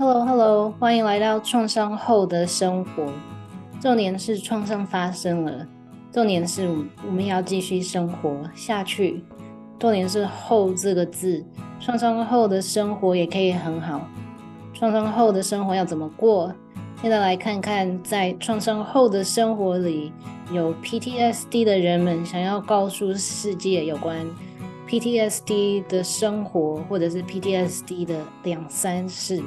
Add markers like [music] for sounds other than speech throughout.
Hello，Hello，欢迎来到创伤后的生活。重点是创伤发生了，重点是我们要继续生活下去。重点是“后”这个字，创伤后的生活也可以很好。创伤后的生活要怎么过？现在来看看，在创伤后的生活里，有 PTSD 的人们想要告诉世界有关 PTSD 的生活，或者是 PTSD 的两三事。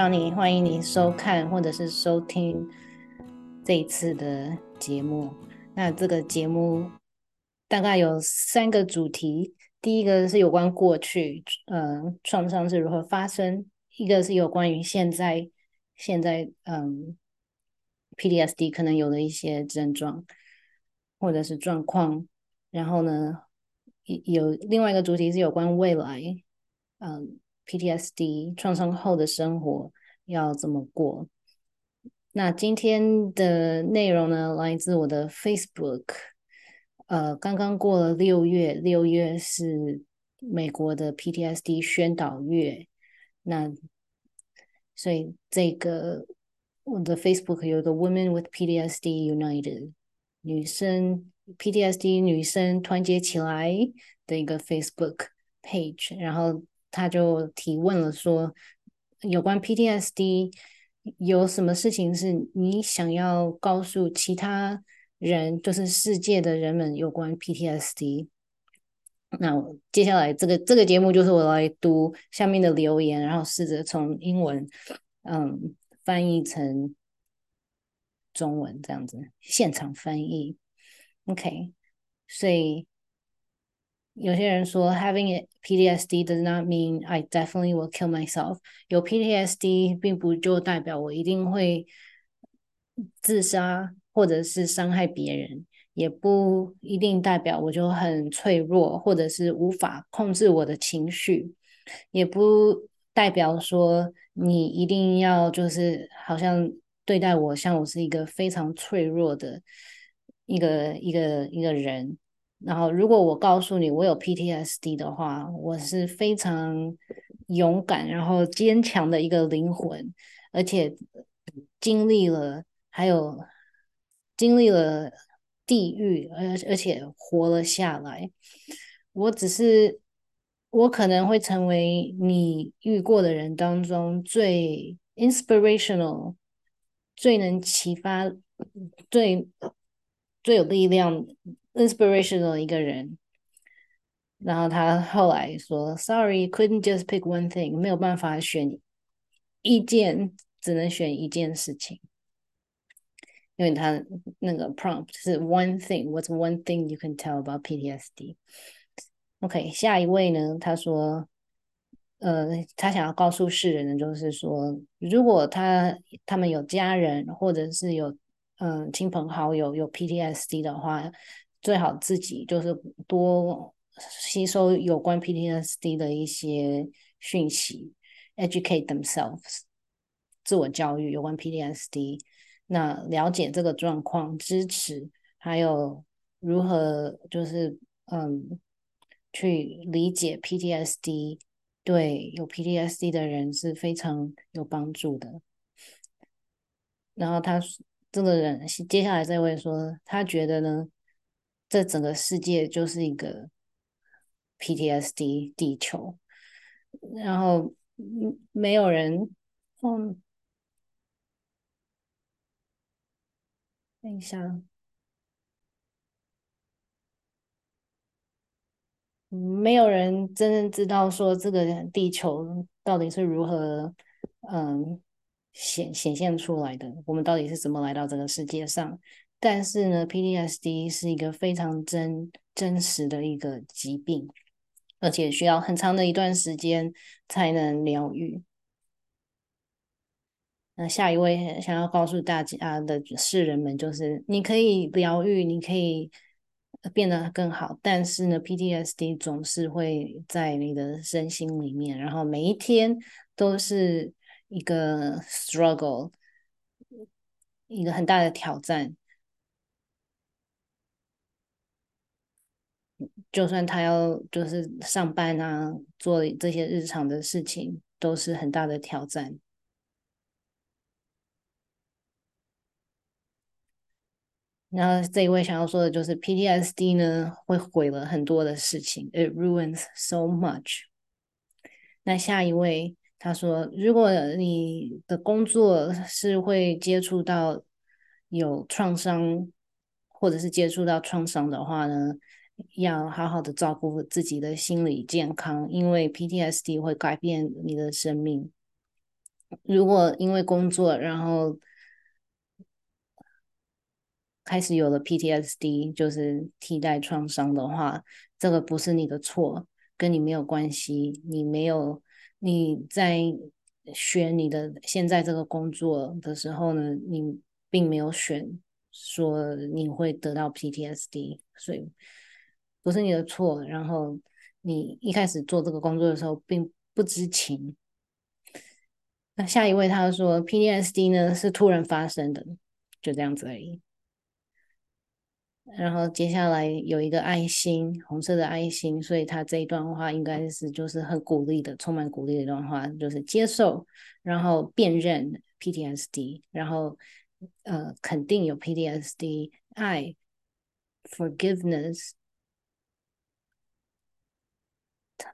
欢迎你收看或者是收听这一次的节目。那这个节目大概有三个主题，第一个是有关过去，呃，创伤是如何发生；一个是有关于现在，现在，嗯，PDSD 可能有的一些症状或者是状况。然后呢，有另外一个主题是有关未来，嗯。PTSD 创伤后的生活要怎么过？那今天的内容呢，来自我的 Facebook。呃，刚刚过了六月，六月是美国的 PTSD 宣导月。那所以这个我的 Facebook 有个 Women with PTSD United，女生 PTSD 女生团结起来的一个 Facebook page，然后。他就提问了说，有关 PTSD 有什么事情是你想要告诉其他人，就是世界的人们有关 PTSD？那接下来这个这个节目就是我来读下面的留言，然后试着从英文嗯翻译成中文这样子，现场翻译。OK，所以。有些人说，having PTSD does not mean I definitely will kill myself。有 PTSD 并不就代表我一定会自杀或者是伤害别人，也不一定代表我就很脆弱或者是无法控制我的情绪，也不代表说你一定要就是好像对待我像我是一个非常脆弱的一个一个一个人。然后，如果我告诉你我有 PTSD 的话，我是非常勇敢，然后坚强的一个灵魂，而且经历了，还有经历了地狱，而而且活了下来。我只是，我可能会成为你遇过的人当中最 inspirational、最能启发、最最有力量。Inspirational 一个人，然后他后来说，Sorry, couldn't just pick one thing，没有办法选一件，只能选一件事情，因为他那个 prompt 是 one thing，What's one thing you can tell about PTSD？OK，下一位呢？他说，呃，他想要告诉世人的就是说，如果他他们有家人或者是有嗯、亲朋好友有 PTSD 的话。最好自己就是多吸收有关 PTSD 的一些讯息，educate themselves，自我教育有关 PTSD，那了解这个状况，支持，还有如何就是嗯去理解 PTSD，对有 PTSD 的人是非常有帮助的。然后他这个人接下来这位说，他觉得呢。这整个世界就是一个 PTSD 地球，然后没有人，嗯，等一下，没有人真正知道说这个地球到底是如何，嗯，显显现出来的，我们到底是怎么来到这个世界上？但是呢，PTSD 是一个非常真真实的一个疾病，而且需要很长的一段时间才能疗愈。那下一位想要告诉大家的世人们，就是你可以疗愈，你可以变得更好，但是呢，PTSD 总是会在你的身心里面，然后每一天都是一个 struggle，一个很大的挑战。就算他要就是上班啊，做这些日常的事情，都是很大的挑战。然后这一位想要说的就是 PTSD 呢，会毁了很多的事情，It ruins so much。那下一位他说，如果你的工作是会接触到有创伤，或者是接触到创伤的话呢，要好好的照顾自己的心理健康，因为 PTSD 会改变你的生命。如果因为工作，然后开始有了 PTSD，就是替代创伤的话，这个不是你的错，跟你没有关系。你没有你在选你的现在这个工作的时候呢，你并没有选说你会得到 PTSD，所以不是你的错。然后你一开始做这个工作的时候并不知情。那下一位他说 PTSD 呢是突然发生的，就这样子而已。然后接下来有一个爱心，红色的爱心，所以他这一段话应该是就是很鼓励的，充满鼓励的一段话，就是接受，然后辨认 PTSD，然后呃肯定有 PTSD，爱，forgiveness，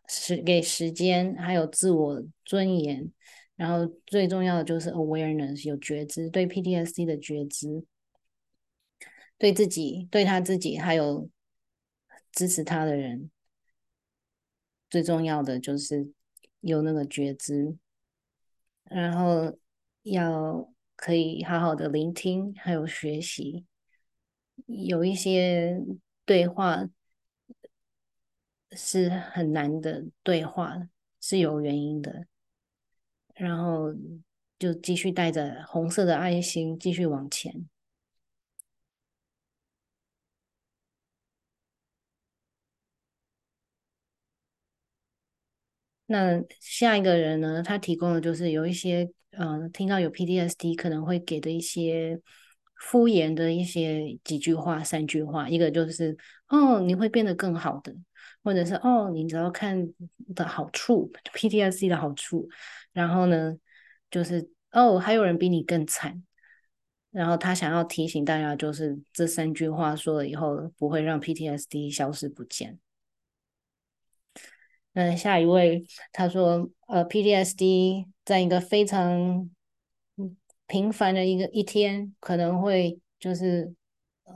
是给时间，还有自我尊严，然后最重要的就是 awareness，有觉知，对 PTSD 的觉知。对自己、对他自己，还有支持他的人，最重要的就是有那个觉知，然后要可以好好的聆听，还有学习。有一些对话是很难的对话，是有原因的。然后就继续带着红色的爱心继续往前。那下一个人呢？他提供的就是有一些，嗯、听到有 PTSD 可能会给的一些敷衍的一些几句话、三句话。一个就是，哦，你会变得更好的，或者是哦，你只要看的好处，PTSD 的好处。然后呢，就是哦，还有人比你更惨。然后他想要提醒大家，就是这三句话说了以后，不会让 PTSD 消失不见。嗯，下一位他说，呃，PTSD 在一个非常平凡的一个一天，可能会就是呃，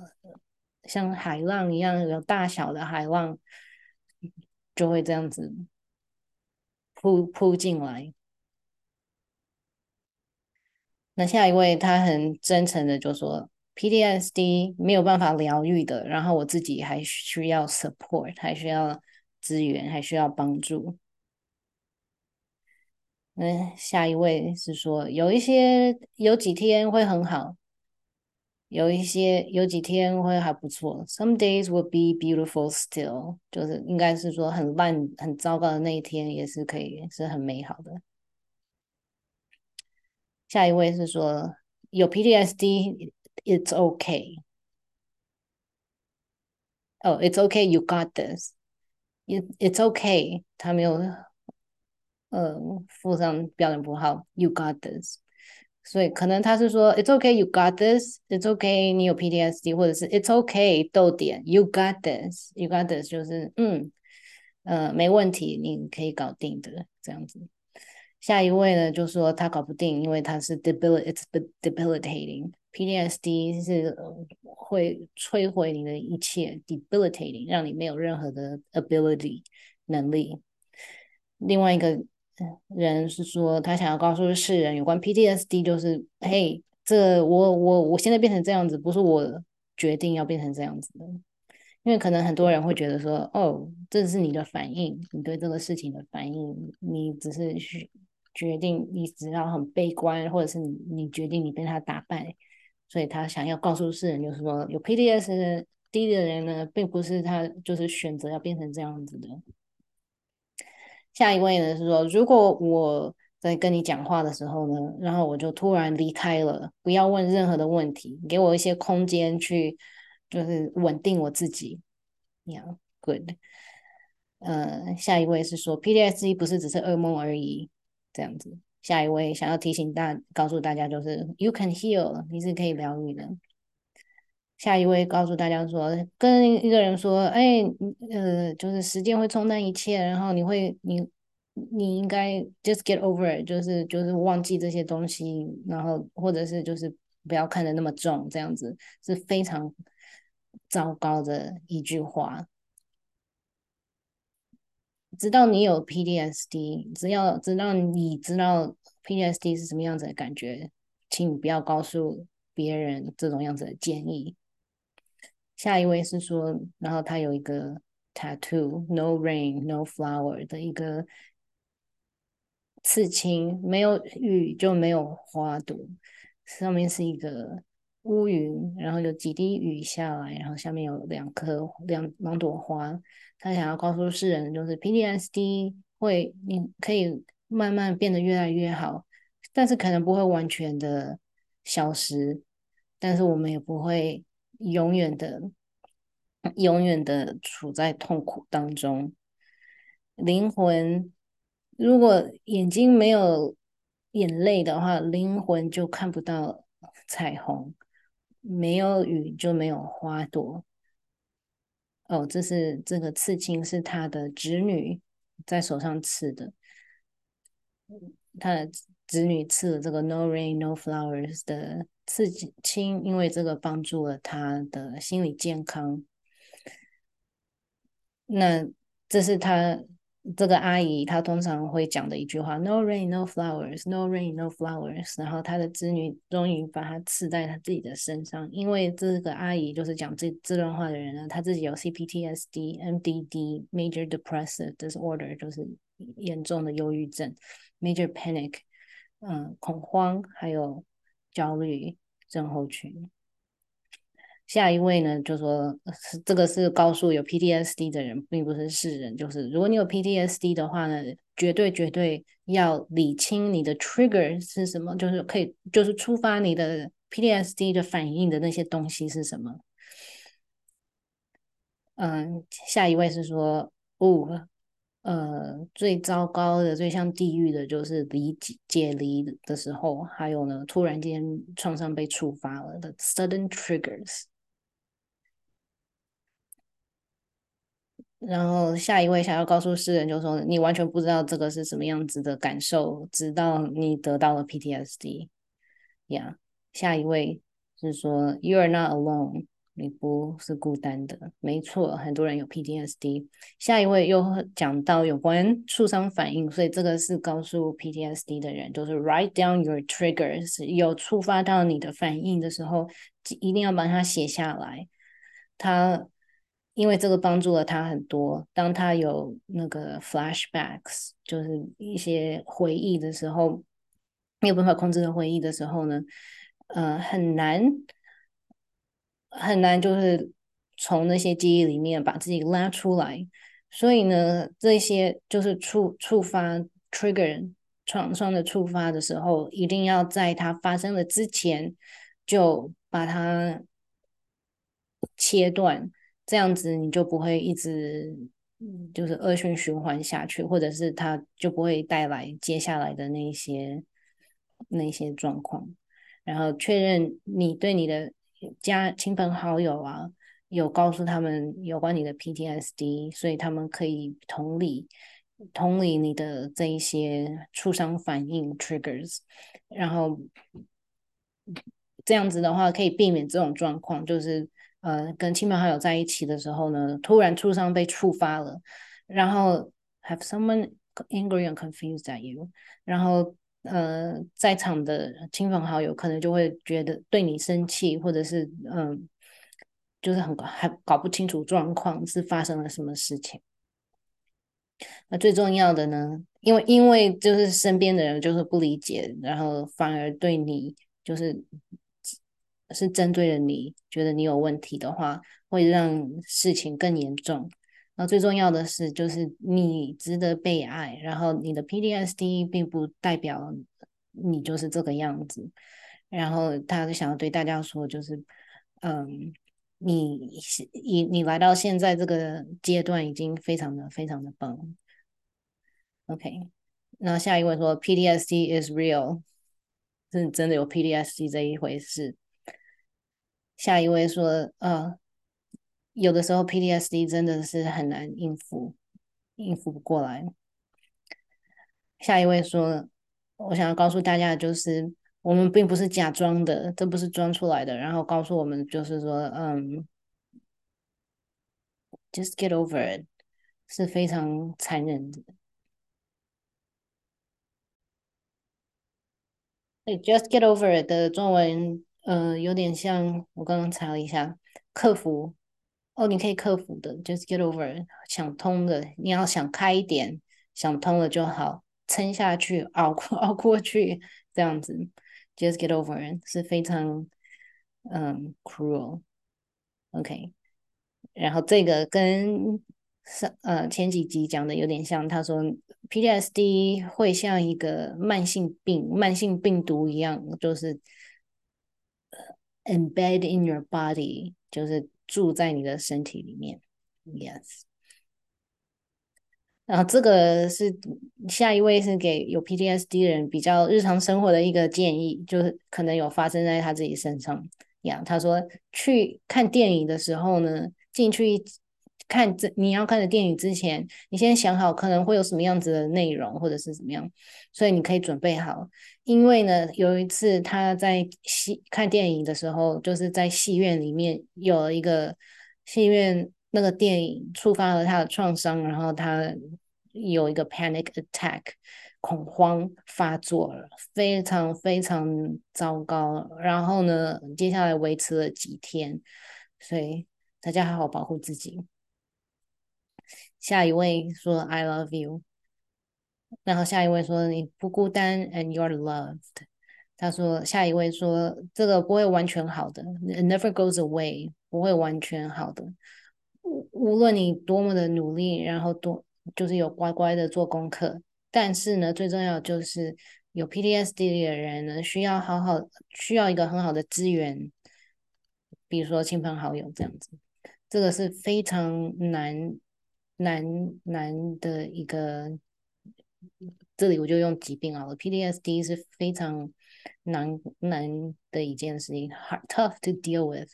像海浪一样，有大小的海浪就会这样子扑扑进来。那下一位他很真诚的就说，PDSD 没有办法疗愈的，然后我自己还需要 support，还需要。资源还需要帮助。嗯，下一位是说，有一些有几天会很好，有一些有几天会还不错。Some days will be beautiful still，就是应该是说很烂、很糟糕的那一天也是可以是很美好的。下一位是说，有 PTSD，it's okay。哦，it's okay, you got this。It's okay，他没有呃附上标点符号。You got this， 所以可能他是说 It's okay, you got this。It's okay，你有 PTSD，或者是 It's okay，逗点 You got this。You got this 就是嗯呃没问题，你可以搞定的这样子。下一位呢，就说他搞不定，因为他是 debilitating，it's debilitating。PTSD 是会摧毁你的一切，debilitating，让你没有任何的 ability 能力。另外一个 人是说，他想要告诉世人有关 PTSD，就是嘿，这我我我现在变成这样子，不是我决定要变成这样子的。因为可能很多人会觉得说，哦，这是你的反应，你对这个事情的反应，你只是去。决定你只要很悲观，或者是你你决定你被他打败，所以他想要告诉世人，就是说有 PTSD 的人呢，并不是他就是选择要变成这样子的。下一位呢是说，如果我在跟你讲话的时候呢，然后我就突然离开了，不要问任何的问题，给我一些空间去，就是稳定我自己。Yeah, good. 呃，下一位是说，PDSD 不是只是噩梦而已，这样子。下一位想要提醒大，告诉大家就是，You can heal，你是可以疗愈的。下一位告诉大家说，跟一个人说，哎，呃，就是时间会冲淡一切，然后你会，你你应该 just get over 就是就是忘记这些东西，然后或者是就是不要看得那么重，这样子是非常糟糕的一句话。知道你有 P D S D，只要知道你知道 P D S D 是什么样子的感觉，请你不要告诉别人这种样子的建议。下一位是说，然后他有一个 tattoo，no rain, no flower 的一个刺青，没有雨就没有花朵，上面是一个乌云，然后有几滴雨下来，然后下面有两颗两两朵花。他想要告诉世人，就是 PTSD 会，你可以慢慢变得越来越好，但是可能不会完全的消失，但是我们也不会。永远的，永远的处在痛苦当中。灵魂，如果眼睛没有眼泪的话，灵魂就看不到彩虹。没有雨就没有花朵。哦，这是这个刺青是他的侄女在手上刺的。他的侄女刺了这个 “No rain, no flowers” 的刺青，因为这个帮助了他的心理健康。那这是他这个阿姨，她通常会讲的一句话：“No rain, no flowers, no rain, no flowers。”然后他的子女终于把它刺在他自己的身上，因为这个阿姨就是讲这这段话的人呢，他自己有 CPTSD、MDD、Major Depressive Disorder，就是严重的忧郁症。Major panic，嗯，恐慌，还有焦虑症候群。下一位呢，就说这个是告诉有 PTSD 的人，并不是世人。就是如果你有 PTSD 的话呢，绝对绝对要理清你的 trigger 是什么，就是可以，就是触发你的 PTSD 的反应的那些东西是什么。嗯，下一位是说，哦。呃，最糟糕的、最像地狱的，就是离解离的时候，还有呢，突然间创伤被触发了的 sudden triggers。然后下一位想要告诉世人，就说你完全不知道这个是什么样子的感受，直到你得到了 PTSD。呀，下一位是说 You are not alone。你不是孤单的，没错，很多人有 PTSD。下一位又讲到有关触伤反应，所以这个是告诉 PTSD 的人，就是 write down your triggers，有触发到你的反应的时候，一定要把它写下来。他因为这个帮助了他很多，当他有那个 flashbacks，就是一些回忆的时候，没有办法控制的回忆的时候呢，呃，很难。很难，就是从那些记忆里面把自己拉出来，所以呢，这些就是触触发 trigger 创伤的触发的时候，一定要在它发生了之前就把它切断，这样子你就不会一直就是恶性循环下去，或者是它就不会带来接下来的那些那些状况，然后确认你对你的。家亲朋好友啊，有告诉他们有关你的 PTSD，所以他们可以同理同理你的这一些触伤反应 triggers，然后这样子的话可以避免这种状况，就是呃跟亲朋好友在一起的时候呢，突然触伤被触发了，然后 have someone angry and confused at you，然后。呃，在场的亲朋好友可能就会觉得对你生气，或者是嗯、就是很还搞不清楚状况是发生了什么事情。那最重要的呢，因为因为就是身边的人就是不理解，然后反而对你就是是针对了你，觉得你有问题的话，会让事情更严重。那最重要的是，就是你值得被爱。然后你的 PDSD 并不代表你就是这个样子。然后他就想要对大家说，就是嗯，你你你来到现在这个阶段，已经非常的非常的棒。OK，那下一位说 PDSD is real，是真的有 PDSD 这一回事。下一位说：“呃，有的时候 PTSD 真的是很难应付，应付不过来。”下一位说：“我想要告诉大家的就是，我们并不是假装的，这不是装出来的。然后告诉我们，就是说，嗯，just get over it，是非常残忍的。哎，just get over it 的中文。”呃，有点像我刚刚查了一下，克服哦，你可以克服的，just get over，想通的，你要想开一点，想通了就好，撑下去，熬过 [laughs] 熬过去，这样子，just get over 是非常嗯 cruel，OK，然后这个跟上呃前几集讲的有点像，他说 PTSD 会像一个慢性病、慢性病毒一样，就是。Embed in your body，就是住在你的身体里面。Yes，然后这个是下一位是给有 PTSD 的人比较日常生活的一个建议，就是可能有发生在他自己身上。呀，他说去看电影的时候呢，进去。看这你要看的电影之前，你先想好可能会有什么样子的内容，或者是怎么样，所以你可以准备好。因为呢，有一次他在戏看电影的时候，就是在戏院里面有了一个戏院那个电影触发了他的创伤，然后他有一个 panic attack，恐慌发作了，非常非常糟糕。然后呢，接下来维持了几天，所以大家好好保护自己。下一位说 I love you，然后下一位说你不孤单 and you're loved。他说下一位说这个不会完全好的 never goes away，不会完全好的。无无论你多么的努力，然后多就是有乖乖的做功课，但是呢，最重要就是有 PTSD 的人呢，需要好好需要一个很好的资源，比如说亲朋好友这样子，这个是非常难。难难的一个，这里我就用疾病好了。PTSD 是非常难难的一件事情，hard tough to deal with。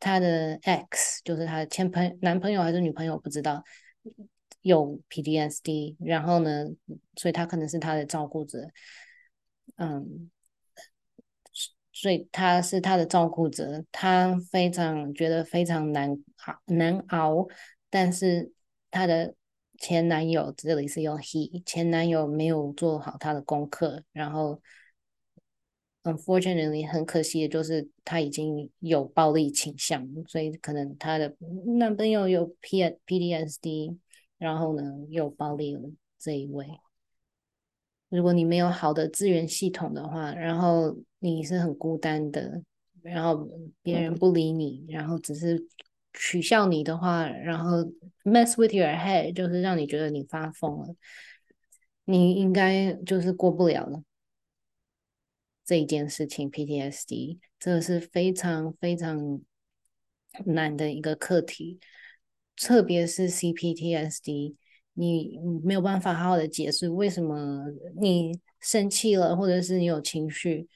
他的 X 就是他的前朋男朋友还是女朋友不知道有 PTSD，然后呢，所以他可能是他的照顾者，嗯，所以他是他的照顾者，他非常觉得非常难难熬，但是。她的前男友，这里是用 he，前男友没有做好他的功课，然后 unfortunately 很可惜的就是他已经有暴力倾向，所以可能他的男朋友有 P PDSD，然后呢又暴力了这一位。如果你没有好的资源系统的话，然后你是很孤单的，然后别人不理你，然后只是。取笑你的话，然后 mess with your head，就是让你觉得你发疯了，你应该就是过不了了这一件事情。PTSD 这个是非常非常难的一个课题，特别是 CPTSD，你没有办法好好的解释为什么你生气了，或者是你有情绪，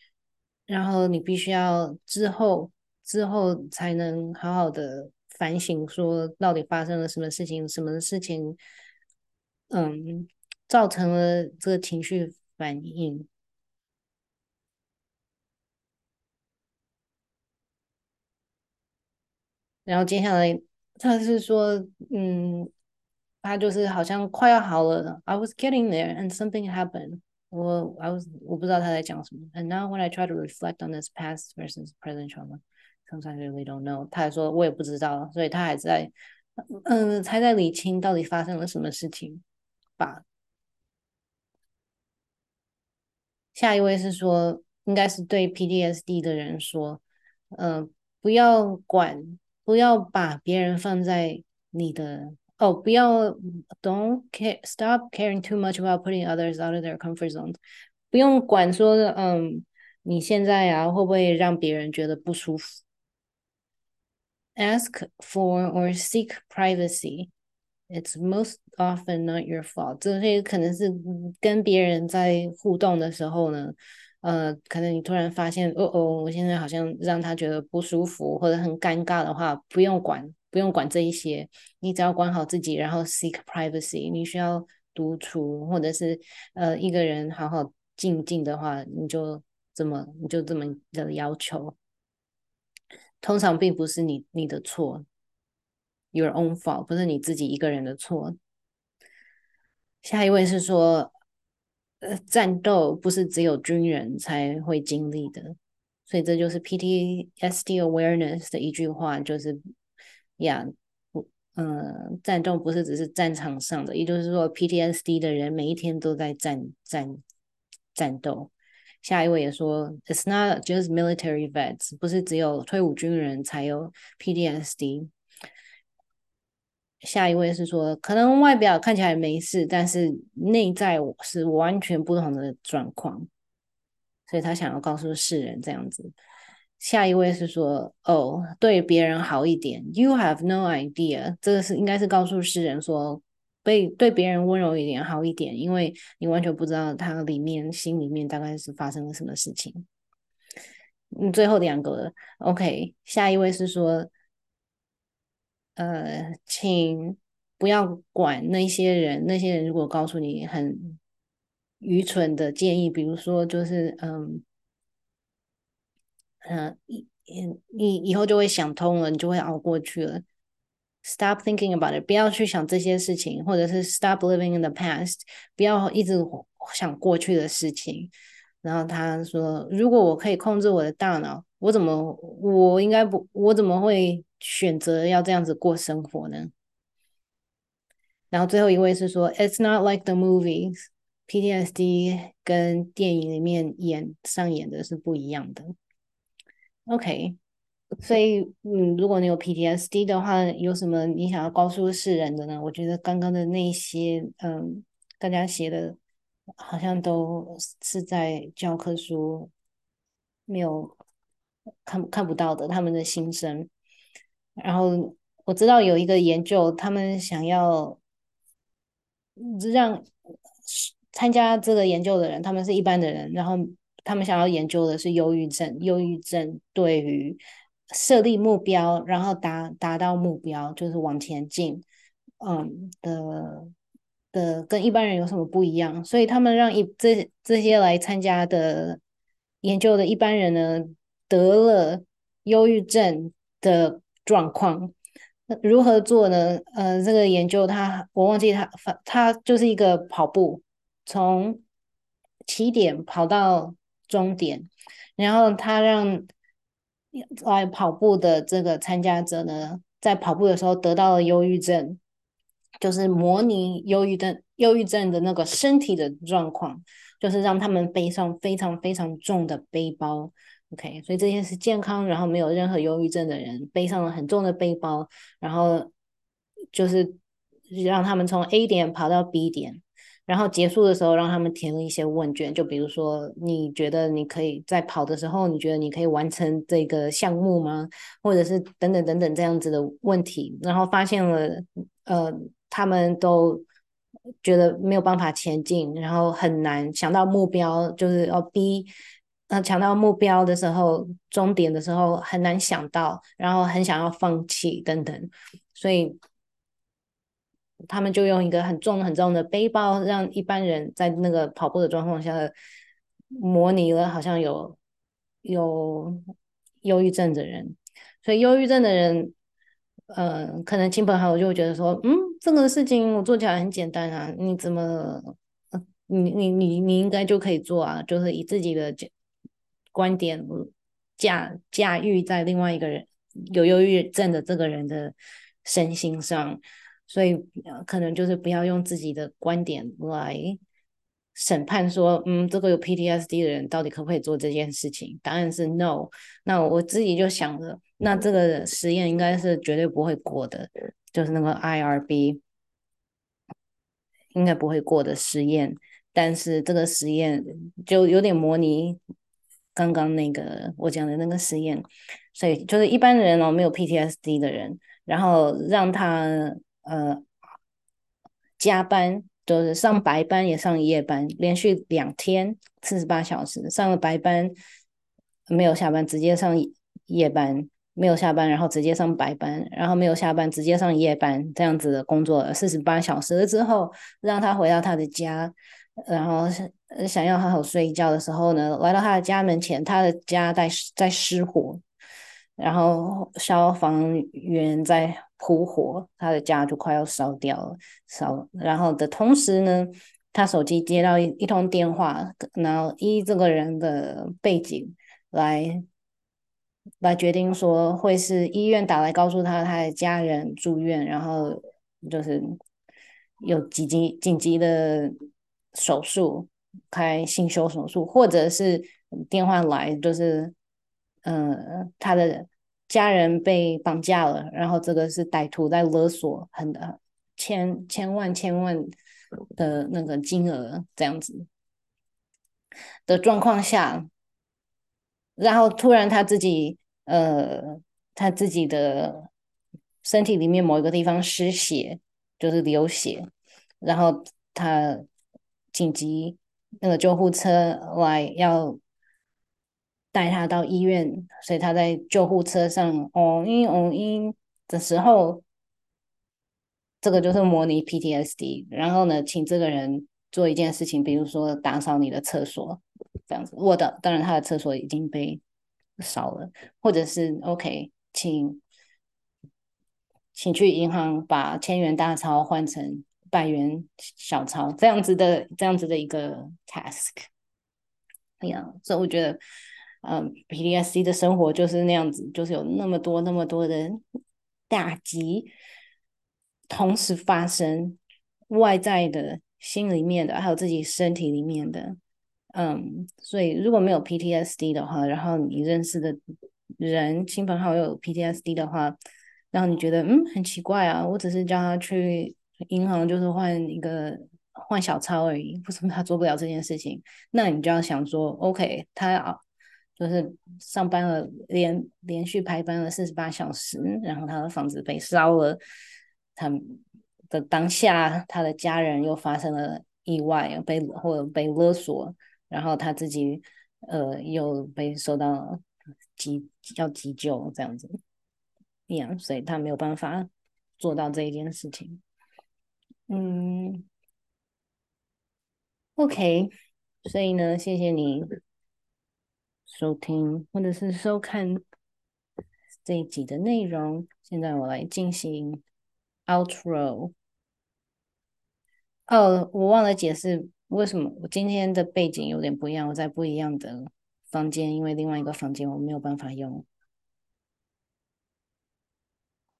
然后你必须要之后之后才能好好的。反省说，到底发生了什么事情？什么事情，嗯，造成了这个情绪反应？然后接下来他是说，嗯，他就是好像快要好了。I was getting there, and something happened. 我 I was 我不知道他在讲什么。And now when I try to reflect on this past versus present trauma. Sometimes we don't know。他还说，我也不知道，所以他还在，嗯，还在理清到底发生了什么事情吧。下一位是说，应该是对 PTSD 的人说，呃，不要管，不要把别人放在你的哦，不要 don't care stop caring too much about putting others out of their comfort zone，不用管说嗯，你现在啊会不会让别人觉得不舒服？Ask for or seek privacy. It's most often not your fault。这些可能是跟别人在互动的时候呢，呃，可能你突然发现，哦哦，我现在好像让他觉得不舒服或者很尴尬的话，不用管，不用管这一些，你只要管好自己，然后 seek privacy。你需要独处或者是呃一个人好好静静的话，你就这么你就这么的要求，通常并不是你你的错。Your own fault，不是你自己一个人的错。下一位是说，呃，战斗不是只有军人才会经历的，所以这就是 PTSD awareness 的一句话，就是呀，不，嗯，战斗不是只是战场上的，也就是说，PTSD 的人每一天都在战战战斗。下一位也说，It's not just military vets，不是只有退伍军人才有 PTSD。下一位是说，可能外表看起来没事，但是内在是完全不同的状况，所以他想要告诉世人这样子。下一位是说，哦，对别人好一点，You have no idea，这个是应该是告诉世人说，被对别人温柔一点，好一点，因为你完全不知道他里面心里面大概是发生了什么事情。嗯，最后两个，OK，下一位是说。呃，请不要管那些人。那些人如果告诉你很愚蠢的建议，比如说就是嗯嗯，你你以后就会想通了，你就会熬过去了。Stop thinking about it，不要去想这些事情，或者是 Stop living in the past，不要一直想过去的事情。然后他说，如果我可以控制我的大脑，我怎么我应该不，我怎么会？选择要这样子过生活呢？然后最后一位是说，It's not like the movies. PTSD 跟电影里面演上演的是不一样的。OK，所以嗯，如果你有 PTSD 的话，有什么你想要告诉世人的呢？我觉得刚刚的那些嗯，大家写的好像都是在教科书没有看看不到的，他们的心声。然后我知道有一个研究，他们想要让参加这个研究的人，他们是一般的人，然后他们想要研究的是忧郁症。忧郁症对于设立目标，然后达达到目标，就是往前进，嗯的的跟一般人有什么不一样？所以他们让一这这些来参加的研究的一般人呢，得了忧郁症的。状况，那如何做呢？呃，这个研究他我忘记他他就是一个跑步，从起点跑到终点，然后他让在跑步的这个参加者呢，在跑步的时候得到了忧郁症，就是模拟忧郁症忧郁症的那个身体的状况，就是让他们背上非常非常重的背包。OK，所以这些是健康，然后没有任何忧郁症的人背上了很重的背包，然后就是让他们从 A 点跑到 B 点，然后结束的时候让他们填了一些问卷，就比如说你觉得你可以在跑的时候，你觉得你可以完成这个项目吗？或者是等等等等这样子的问题，然后发现了呃，他们都觉得没有办法前进，然后很难想到目标，就是要逼。那抢到目标的时候，终点的时候很难想到，然后很想要放弃等等，所以他们就用一个很重很重的背包，让一般人在那个跑步的状况下模拟了，好像有有忧郁症的人，所以忧郁症的人，呃，可能亲朋好友就会觉得说，嗯，这个事情我做起来很简单啊，你怎么，你你你你应该就可以做啊，就是以自己的。观点驾驾驭在另外一个人有忧郁症的这个人的身心上，所以可能就是不要用自己的观点来审判说，嗯，这个有 PTSD 的人到底可不可以做这件事情？答案是 no。那我自己就想着，那这个实验应该是绝对不会过的，就是那个 IRB 应该不会过的实验。但是这个实验就有点模拟刚刚那个我讲的那个实验，所以就是一般人哦，没有 PTSD 的人，然后让他呃加班。就是上白班也上夜班，连续两天四十八小时，上了白班没有下班，直接上夜班，没有下班，然后直接上白班，然后没有下班，直接上夜班，这样子的工作四十八小时了之后，让他回到他的家，然后想要好好睡一觉的时候呢，来到他的家门前，他的家在在失火。然后消防员在扑火，他的家就快要烧掉了。烧，然后的同时呢，他手机接到一一通电话，然后依这个人的背景来来决定说，会是医院打来告诉他他的家人住院，然后就是有紧急紧急的手术，开心胸手术，或者是电话来就是。嗯，他的家人被绑架了，然后这个是歹徒在勒索，很的千千万千万的那个金额这样子的状况下，然后突然他自己呃，他自己的身体里面某一个地方失血，就是流血，然后他紧急那个救护车来要。带他到医院，所以他在救护车上哦嘤哦嘤的时候，这个就是模拟 PTSD。然后呢，请这个人做一件事情，比如说打扫你的厕所，这样子。我的当然他的厕所已经被烧了，或者是 OK，请请去银行把千元大钞换成百元小钞，这样子的这样子的一个 task。哎呀，所以我觉得。嗯，PTSD 的生活就是那样子，就是有那么多、那么多的打击同时发生，外在的、心里面的，还有自己身体里面的。嗯，所以如果没有 PTSD 的话，然后你认识的人、亲朋好友 PTSD 的话，然后你觉得嗯很奇怪啊，我只是叫他去银行，就是换一个换小钞而已，为什么他做不了这件事情？那你就要想说，OK，他要。就是上班了，连连续排班了四十八小时，然后他的房子被烧了，他的当下，他的家人又发生了意外，被或者被勒索，然后他自己呃又被受到急要急救这样子，一样，所以他没有办法做到这一件事情。嗯，OK，所以呢，谢谢你。收听或者是收看这一集的内容。现在我来进行 outro。哦，我忘了解释为什么我今天的背景有点不一样。我在不一样的房间，因为另外一个房间我没有办法用。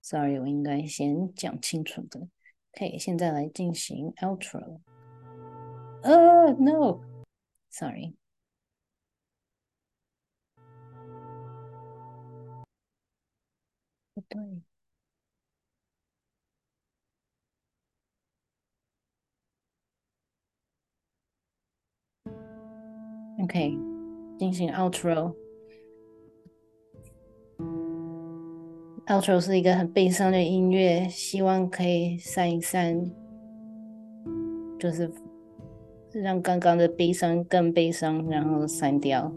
Sorry，我应该先讲清楚的。OK，现在来进行 outro。Oh no，Sorry。不对。OK，进行 outro。outro 是一个很悲伤的音乐，希望可以散一散，就是让刚刚的悲伤更悲伤，然后散掉。